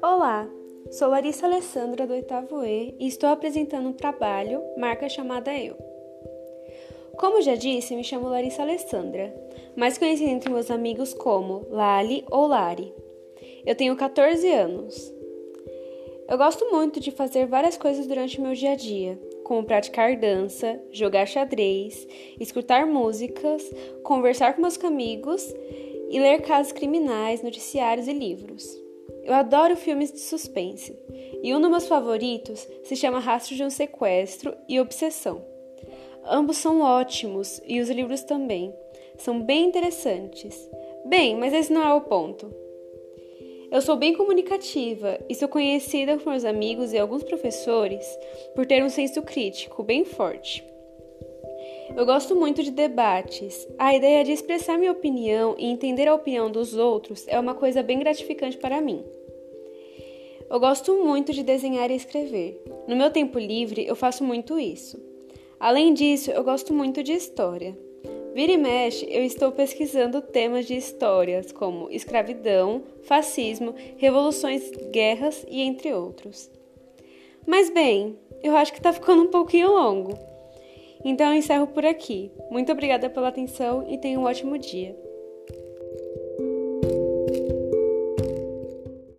Olá, sou Larissa Alessandra do oitavo E e estou apresentando um trabalho, marca chamada Eu. Como já disse, me chamo Larissa Alessandra, mais conhecida entre meus amigos como Lali ou Lari. Eu tenho 14 anos. Eu gosto muito de fazer várias coisas durante o meu dia a dia, como praticar dança, jogar xadrez, escutar músicas, conversar com meus amigos e ler casos criminais, noticiários e livros. Eu adoro filmes de suspense, e um dos meus favoritos se chama Rastro de um Sequestro e Obsessão. Ambos são ótimos e os livros também. São bem interessantes. Bem, mas esse não é o ponto. Eu sou bem comunicativa e sou conhecida por meus amigos e alguns professores por ter um senso crítico bem forte. Eu gosto muito de debates. A ideia de expressar minha opinião e entender a opinião dos outros é uma coisa bem gratificante para mim. Eu gosto muito de desenhar e escrever. No meu tempo livre, eu faço muito isso. Além disso, eu gosto muito de história. Vira e mexe, eu estou pesquisando temas de histórias como escravidão, fascismo, revoluções, guerras e entre outros. Mas bem, eu acho que está ficando um pouquinho longo. Então eu encerro por aqui. Muito obrigada pela atenção e tenha um ótimo dia.